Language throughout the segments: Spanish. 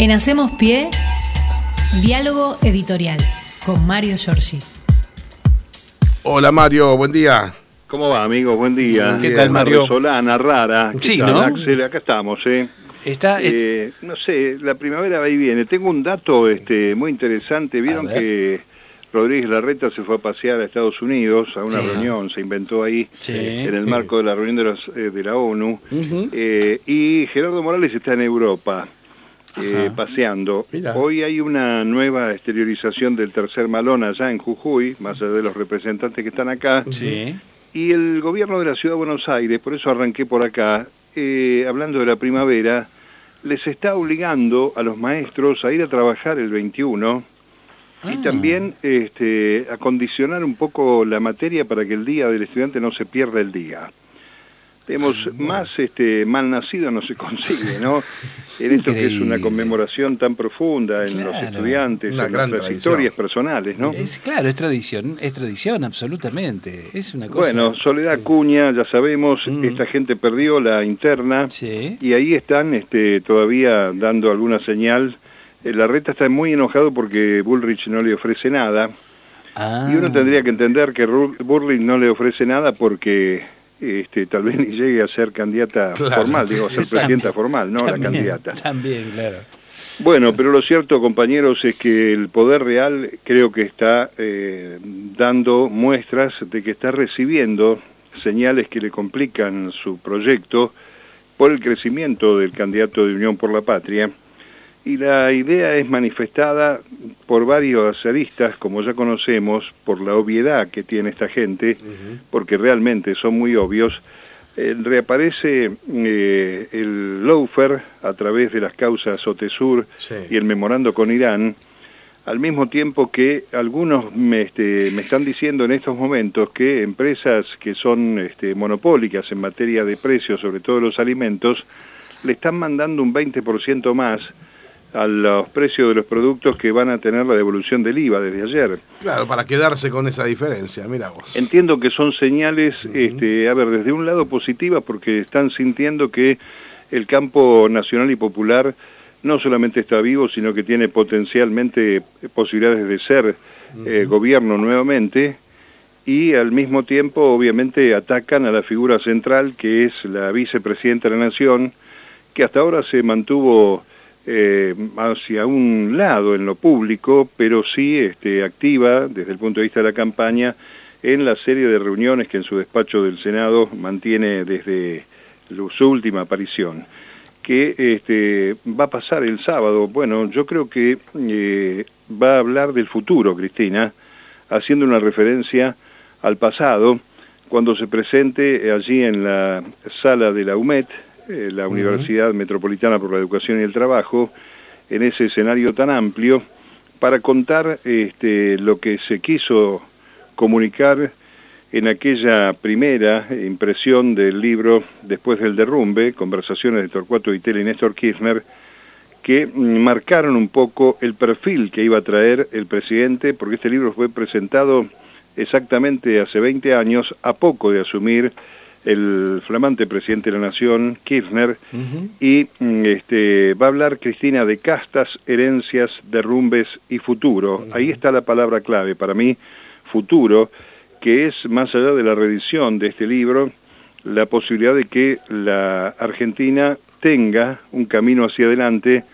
En Hacemos Pie, diálogo editorial con Mario Giorgi. Hola Mario, buen día. ¿Cómo va, amigo? Buen día. ¿Qué tal, Mario? Solana, rara. ¿Qué Sí, tal, ¿no? Axel? Acá estamos, ¿eh? Está, Eh, no sé, la primavera va y viene. Tengo un dato este, muy interesante. Vieron que Rodríguez Larreta se fue a pasear a Estados Unidos a una Sí. reunión, se inventó ahí Sí. en el marco de la reunión de, los, eh, de la ONU. Eh, y Gerardo Morales está en Europa. Eh, paseando. Mira. Hoy hay una nueva exteriorización del tercer malón allá en Jujuy, más allá de los representantes que están acá. Sí. Y el gobierno de la Ciudad de Buenos Aires, por eso arranqué por acá, eh, hablando de la primavera, les está obligando a los maestros a ir a trabajar el 21 y Ah. también este, a condicionar un poco la materia para que el día del estudiante no se pierda el día. Hemos más este, mal nacido no se consigue, ¿no? En esto que es una conmemoración tan profunda en los estudiantes, en nuestras tradición. historias personales, ¿no? Es, claro, es tradición, es tradición, absolutamente. Es una cosa. Bueno, Soledad Cuña, ya sabemos, Mm. esta gente perdió la interna Sí. y ahí están este, todavía dando alguna señal. Eh, La reta está muy enojado porque Bullrich no le ofrece nada Ah. y uno tendría que entender que Bullrich no le ofrece nada porque este, tal vez ni llegue a ser candidata Claro. formal, digo, a ser También, presidenta formal, no la candidata. También, claro. Bueno, pero lo cierto, compañeros, es que el poder real creo que está eh, dando muestras de que está recibiendo señales que le complican su proyecto por el crecimiento del candidato de Unión por la Patria. Y la idea es manifestada por varios aristas, como ya conocemos, por la obviedad que tiene esta gente, porque realmente son muy obvios. Eh, reaparece eh, el lawfare a través de las causas OTESUR Sí. y el memorando con Irán, al mismo tiempo que algunos me, este, me están diciendo en estos momentos que empresas que son este, monopólicas en materia de precios, sobre todo los alimentos, le están mandando un 20% más a los precios de los productos que van a tener la devolución del IVA desde ayer. Claro, para quedarse con esa diferencia, mira vos. Entiendo que son señales, este, a ver, desde un lado positivas porque están sintiendo que el campo nacional y popular no solamente está vivo, sino que tiene potencialmente posibilidades de ser eh, gobierno nuevamente y al mismo tiempo obviamente atacan a la figura central que es la vicepresidenta de la Nación, que hasta ahora se mantuvo eh, hacia un lado en lo público, pero sí este, activa desde el punto de vista de la campaña en la serie de reuniones que en su despacho del Senado mantiene desde su última aparición. que este, va a pasar el sábado? Bueno, yo creo que eh, va a hablar del futuro, Cristina, haciendo una referencia al pasado, cuando se presente allí en la sala de la UMET, eh, la Universidad Metropolitana por la Educación y el Trabajo, en ese escenario tan amplio, para contar este, lo que se quiso comunicar en aquella primera impresión del libro Después del derrumbe, conversaciones de Torcuato Vitell y Néstor Kirchner, que mm, marcaron un poco el perfil que iba a traer el presidente, porque este libro fue presentado exactamente hace 20 años, a poco de asumir el flamante presidente de la Nación, Kirchner, y mm, este, va a hablar Cristina de castas, herencias, derrumbes y futuro. Ahí está la palabra clave para mí, futuro, que es más allá de la reedición de este libro, la posibilidad de que la Argentina tenga un camino hacia adelante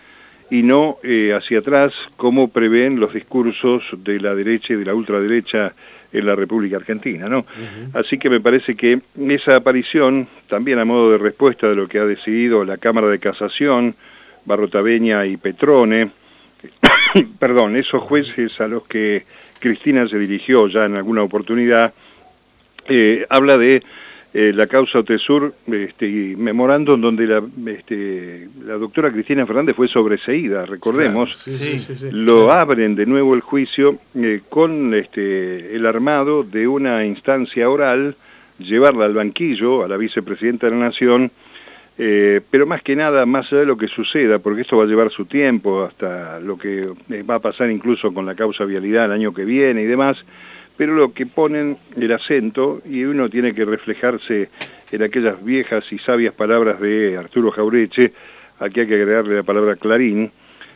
y no eh, hacia atrás como prevén los discursos de la derecha y de la ultraderecha en la República Argentina, ¿no? Así que me parece que esa aparición, también a modo de respuesta de lo que ha decidido la Cámara de Casación, Barrotaveña y Petrone, perdón, esos jueces a los que Cristina se dirigió ya en alguna oportunidad, eh, habla de eh, la causa Otesur, este, y memorándum donde la, este, la doctora Cristina Fernández fue sobreseída, recordemos, Claro, sí, sí, sí, sí. lo abren de nuevo el juicio eh, con este, el armado de una instancia oral, llevarla al banquillo, a la vicepresidenta de la Nación, eh, pero más que nada, más allá de lo que suceda, porque esto va a llevar su tiempo, hasta lo que eh, va a pasar incluso con la causa vialidad el año que viene y demás, pero lo que ponen el acento, y uno tiene que reflejarse en aquellas viejas y sabias palabras de Arturo Jaureche, aquí hay que agregarle la palabra Clarín,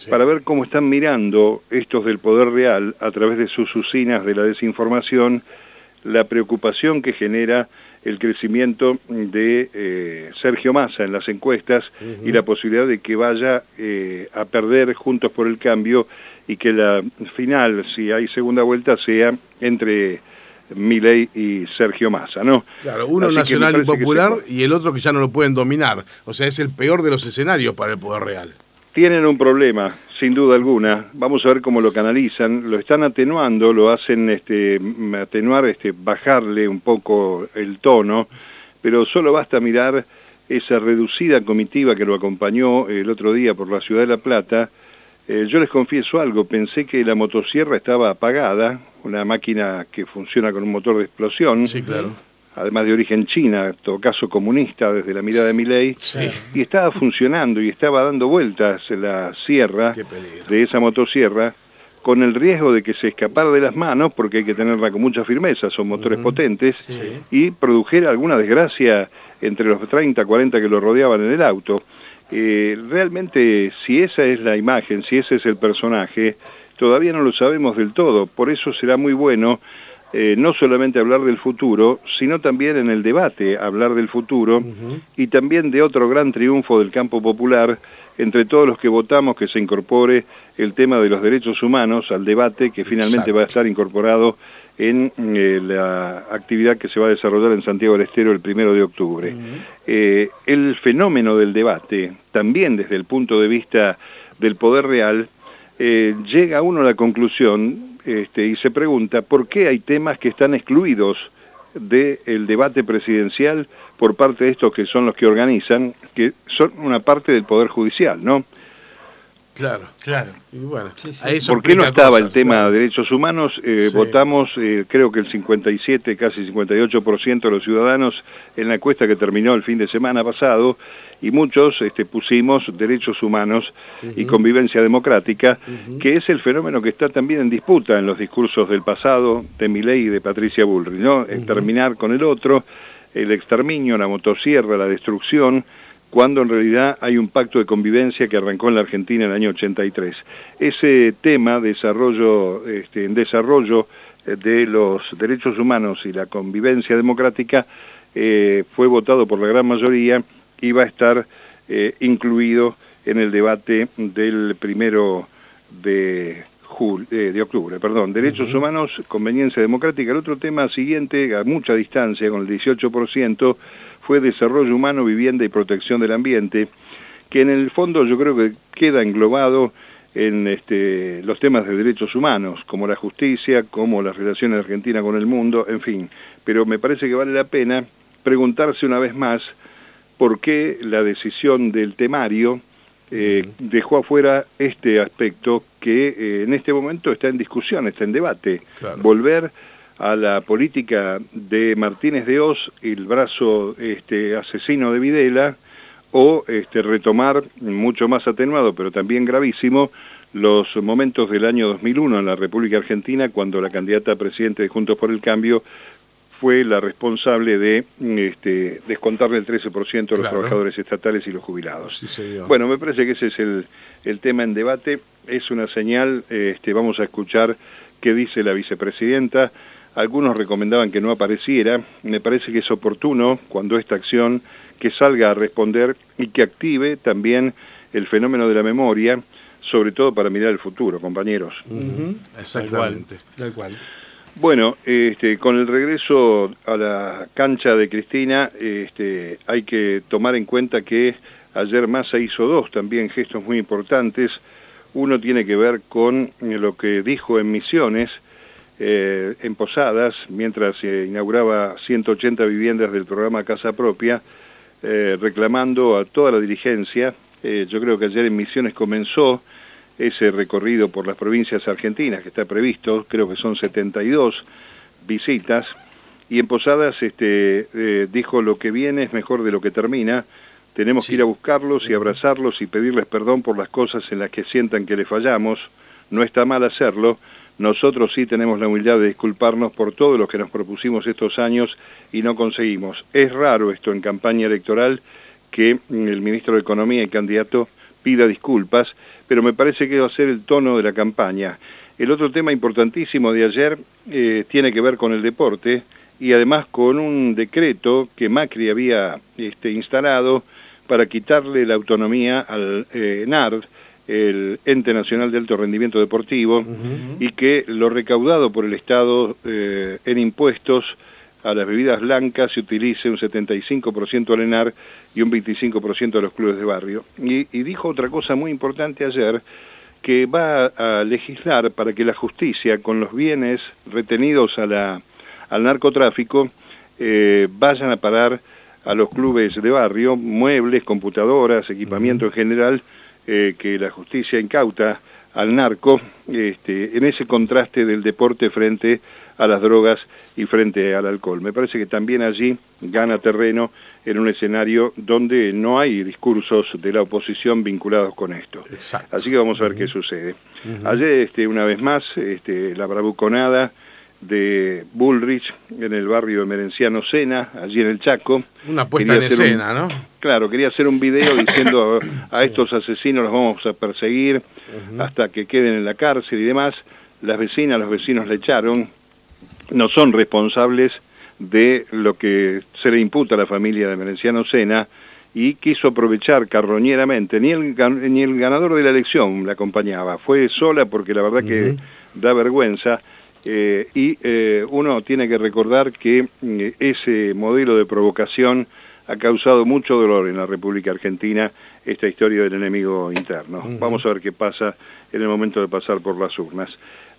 para ver cómo están mirando estos del Poder Real a través de sus usinas de la desinformación, la preocupación que genera el crecimiento de eh, Sergio Massa en las encuestas y la posibilidad de que vaya eh, a perder Juntos por el Cambio y que la final, si hay segunda vuelta, sea entre Milei y Sergio Massa, ¿no? Claro, uno nacional y popular y el otro que ya no lo pueden dominar. O sea, es el peor de los escenarios para el Poder Real. Tienen un problema, sin duda alguna. Vamos a ver cómo lo canalizan. Lo están atenuando, lo hacen este, atenuar, este, bajarle un poco el tono, pero solo basta mirar esa reducida comitiva que lo acompañó el otro día por la ciudad de La Plata. Eh, yo les confieso algo, pensé que la motosierra estaba apagada, una máquina que funciona con un motor de explosión. Sí, claro además de origen china, en todo caso comunista desde la mirada de mi ley, y estaba funcionando y estaba dando vueltas la sierra de esa motosierra con el riesgo de que se escapara de las manos, porque hay que tenerla con mucha firmeza, son motores potentes, y produjera alguna desgracia entre los 30, 40 que lo rodeaban en el auto. Eh, realmente, si esa es la imagen, si ese es el personaje, todavía no lo sabemos del todo, por eso será muy bueno eh, no solamente hablar del futuro, sino también en el debate hablar del futuro y también de otro gran triunfo del campo popular entre todos los que votamos que se incorpore el tema de los derechos humanos al debate que finalmente va a estar incorporado en eh, la actividad que se va a desarrollar en Santiago del Estero el primero de octubre. Eh, el fenómeno del debate, también desde el punto de vista del poder real, llega uno a la conclusión este, y se pregunta por qué hay temas que están excluidos del debate presidencial por parte de estos que son los que organizan, que son una parte del Poder Judicial, ¿no? Claro, claro. Y bueno, ¿Por qué no estaba el tema de derechos humanos? Eh, votamos, eh, creo que el 57, casi 58% de los ciudadanos en la encuesta que terminó el fin de semana pasado, y muchos este, pusimos derechos humanos y convivencia democrática, que es el fenómeno que está también en disputa en los discursos del pasado de Milei y de Patricia Bullrich, ¿no? Terminar con el otro, el exterminio, la motosierra, la destrucción, cuando en realidad hay un pacto de convivencia que arrancó en la Argentina en el año 83. Ese tema, desarrollo, este, en desarrollo eh, de los derechos humanos y la convivencia democrática, eh, fue votado por la gran mayoría y va a estar eh, incluido en el debate del primero de, de octubre. Perdón, derechos humanos, conveniencia democrática. El otro tema siguiente, a mucha distancia, con el 18%, fue desarrollo humano, vivienda y protección del ambiente, que en el fondo yo creo que queda englobado en este, los temas de derechos humanos, como la justicia, como las relaciones de Argentina con el mundo, en fin. Pero me parece que vale la pena preguntarse una vez más por qué la decisión del temario eh, dejó afuera este aspecto que eh, en este momento está en discusión, está en debate. Volver a la política de Martínez de Oz, el brazo este, asesino de Videla, o este, retomar, mucho más atenuado, pero también gravísimo, los momentos del año 2001 en la República Argentina, cuando la candidata a presidente de Juntos por el Cambio fue la responsable de este, descontarle el 13% a los trabajadores estatales y los jubilados. bueno, me parece que ese es el, el tema en debate, es una señal, este, vamos a escuchar qué dice la vicepresidenta, algunos recomendaban que no apareciera. Me parece que es oportuno cuando esta acción que salga a responder y que active también el fenómeno de la memoria, sobre todo para mirar el futuro, compañeros. Exactamente. Tal cual. Bueno, este, con el regreso a la cancha de Cristina, este, hay que tomar en cuenta que ayer Massa hizo dos también gestos muy importantes. Uno tiene que ver con lo que dijo en Misiones, eh, en Posadas, mientras se inauguraba 180 viviendas del programa Casa Propia, eh, reclamando a toda la dirigencia. Eh, yo creo que ayer en Misiones comenzó ese recorrido por las provincias argentinas que está previsto, creo que son 72 visitas, y en Posadas este, dijo lo que viene es mejor de lo que termina, tenemos que ir a buscarlos y abrazarlos y pedirles perdón por las cosas en las que sientan que le fallamos, no está mal hacerlo, nosotros sí tenemos la humildad de disculparnos por todo lo que nos propusimos estos años y no conseguimos. Es raro esto en campaña electoral que el ministro de Economía y candidato pida disculpas, pero me parece que va a ser el tono de la campaña. El otro tema importantísimo de ayer eh, tiene que ver con el deporte y además con un decreto que Macri había este, instalado para quitarle la autonomía al eh, NARD, el Ente Nacional de Alto Rendimiento Deportivo, y que lo recaudado por el Estado eh, en impuestos a las bebidas blancas se utilice un 75% al ENAR y un 25% a los clubes de barrio. Y, dijo otra cosa muy importante ayer, que va a legislar para que la justicia, con los bienes retenidos a la, al narcotráfico, eh, vayan a parar a los clubes de barrio, muebles, computadoras, equipamiento en general, eh, que la justicia incauta al narco, este, en ese contraste del deporte frente a las drogas y frente al alcohol. Me parece que también allí gana terreno en un escenario donde no hay discursos de la oposición vinculados con esto. Así que vamos a ver qué sucede. Ayer, este, una vez más, este, la bravuconada de Bullrich en el barrio de Merenciano Sena, allí en el Chaco. Una puesta en escena, ¿no? Claro, quería hacer un video diciendo a, estos asesinos los vamos a perseguir hasta que queden en la cárcel y demás. Las vecinas, los vecinos le echaron, no son responsables de lo que se le imputa a la familia de Merenciano Sena y quiso aprovechar carroñeramente, ni el, ni el ganador de la elección la acompañaba, fue sola porque la verdad que da vergüenza. Eh, y eh, uno tiene que recordar que eh, ese modelo de provocación ha causado mucho dolor en la República Argentina, esta historia del enemigo interno. Vamos a ver qué pasa en el momento de pasar por las urnas.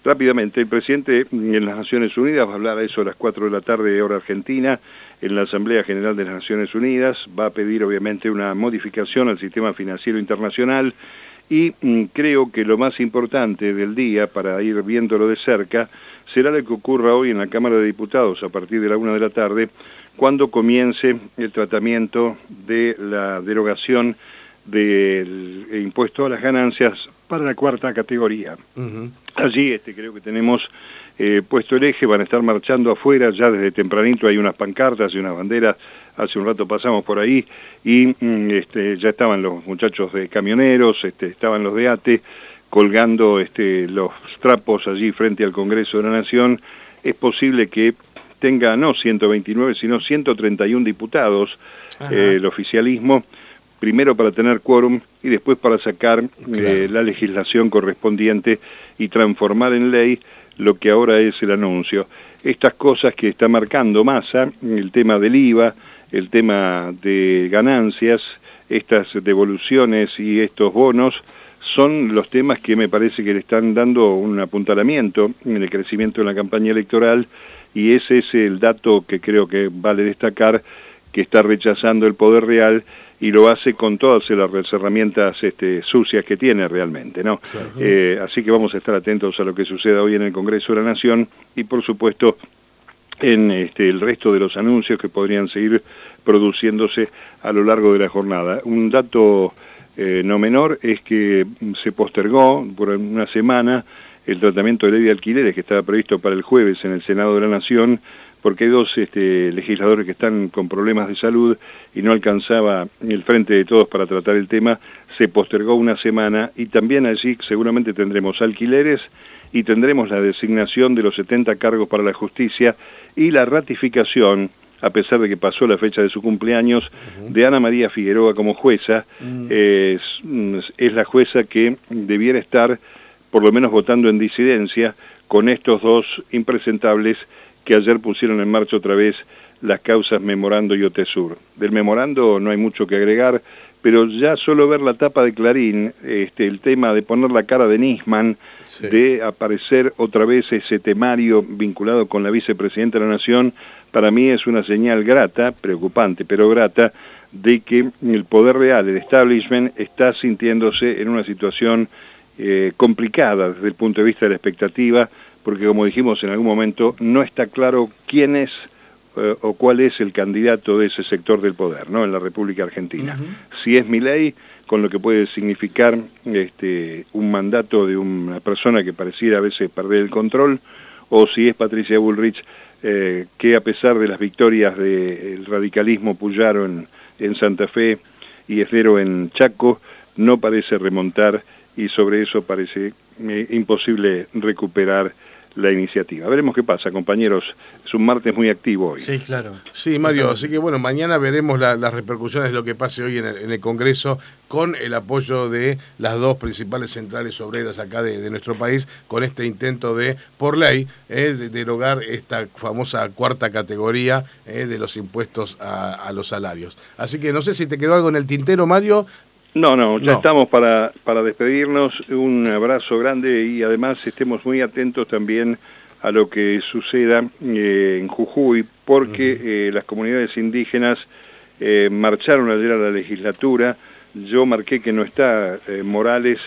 Rápidamente, el presidente en las Naciones Unidas va a hablar a eso a las 4 de la tarde, hora argentina, en la Asamblea General de las Naciones Unidas. Va a pedir, obviamente, una modificación al sistema financiero internacional y mm, creo que lo más importante del día, para ir viéndolo de cerca, será lo que ocurra hoy en la Cámara de Diputados a partir de la una de la tarde, cuando comience el tratamiento de la derogación del impuesto a las ganancias para la cuarta categoría. Allí este, creo que tenemos eh, puesto el eje, van a estar marchando afuera, ya desde tempranito hay unas pancartas y unas banderas, hace un rato pasamos por ahí y mm, este, ya estaban los muchachos de camioneros, este, estaban los de ATE, colgando este, los trapos allí frente al Congreso de la Nación, es posible que tenga no 129, sino 131 diputados eh, el oficialismo, primero para tener quórum y después para sacar eh, la legislación correspondiente y transformar en ley lo que ahora es el anuncio. Estas cosas que está marcando Massa, el tema del IVA, el tema de ganancias, estas devoluciones y estos bonos, son los temas que me parece que le están dando un apuntalamiento en el crecimiento de la campaña electoral y ese es el dato que creo que vale destacar, que está rechazando el poder real y lo hace con todas las herramientas este, sucias que tiene realmente. ¿no? Eh, así que vamos a estar atentos a lo que suceda hoy en el Congreso de la Nación y por supuesto en este, el resto de los anuncios que podrían seguir produciéndose a lo largo de la jornada. Un dato eh, no menor es que se postergó por una semana el tratamiento de ley de alquileres que estaba previsto para el jueves en el Senado de la Nación, porque hay dos este, legisladores que están con problemas de salud y no alcanzaba el frente de todos para tratar el tema, se postergó una semana y también allí seguramente tendremos alquileres y tendremos la designación de los 70 cargos para la justicia y la ratificación a pesar de que pasó la fecha de su cumpleaños, de Ana María Figueroa como jueza. Mm. es, la jueza que debiera estar, por lo menos votando en disidencia, con estos dos impresentables que ayer pusieron en marcha otra vez las causas Memorando y Otesur. Del Memorando no hay mucho que agregar, pero ya solo ver la tapa de Clarín, este, el tema de poner la cara de Nisman, de aparecer otra vez ese temario vinculado con la vicepresidenta de la Nación, para mí es una señal grata, preocupante, pero grata, de que el poder real, el establishment, está sintiéndose en una situación eh, complicada desde el punto de vista de la expectativa, porque como dijimos en algún momento, no está claro quién es eh, o cuál es el candidato de ese sector del poder, ¿no? En la República Argentina. Si es mi ley, con lo que puede significar este, un mandato de una persona que pareciera a veces perder el control, o si es Patricia Bullrich, eh, que a pesar de las victorias del radicalismo Puyaro en, Santa Fe y Esdero en Chaco, no parece remontar y sobre eso parece eh, imposible recuperar la iniciativa. Veremos qué pasa, compañeros. Es un martes muy activo hoy. Sí, claro. Sí, Mario, así que bueno, mañana veremos las repercusiones de lo que pase hoy en el, Congreso con el apoyo de las dos principales centrales obreras acá de, nuestro país, con este intento de, por ley, eh, de derogar esta famosa cuarta categoría eh, de los impuestos a, a los salarios. Así que no sé si te quedó algo en el tintero, Mario, no, no, ya estamos para, para despedirnos. Un abrazo grande y además estemos muy atentos también a lo que suceda eh, en Jujuy, porque eh, las comunidades indígenas eh, marcharon ayer a la legislatura. Yo marqué que no está Morales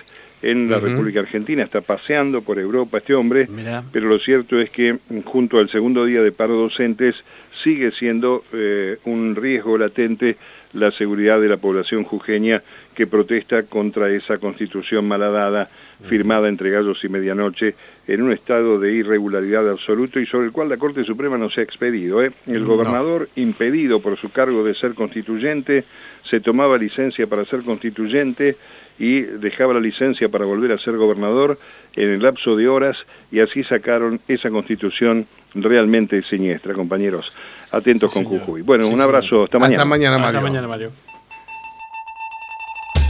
en la República Argentina, está paseando por Europa este hombre, pero lo cierto es que junto al segundo día de paro docentes sigue siendo un riesgo latente la seguridad de la población jujeña que protesta contra esa constitución malhadada firmada entre gallos y medianoche en un estado de irregularidad absoluto y sobre el cual la Corte Suprema no se ha expedido. ¿eh? El gobernador, impedido por su cargo de ser constituyente, se tomaba licencia para ser constituyente y dejaba la licencia para volver a ser gobernador en el lapso de horas y así sacaron esa constitución realmente siniestra, compañeros. Atentos con Jujuy. Bueno, un abrazo. Hasta mañana. Hasta mañana, Mario. Hasta mañana, Mario.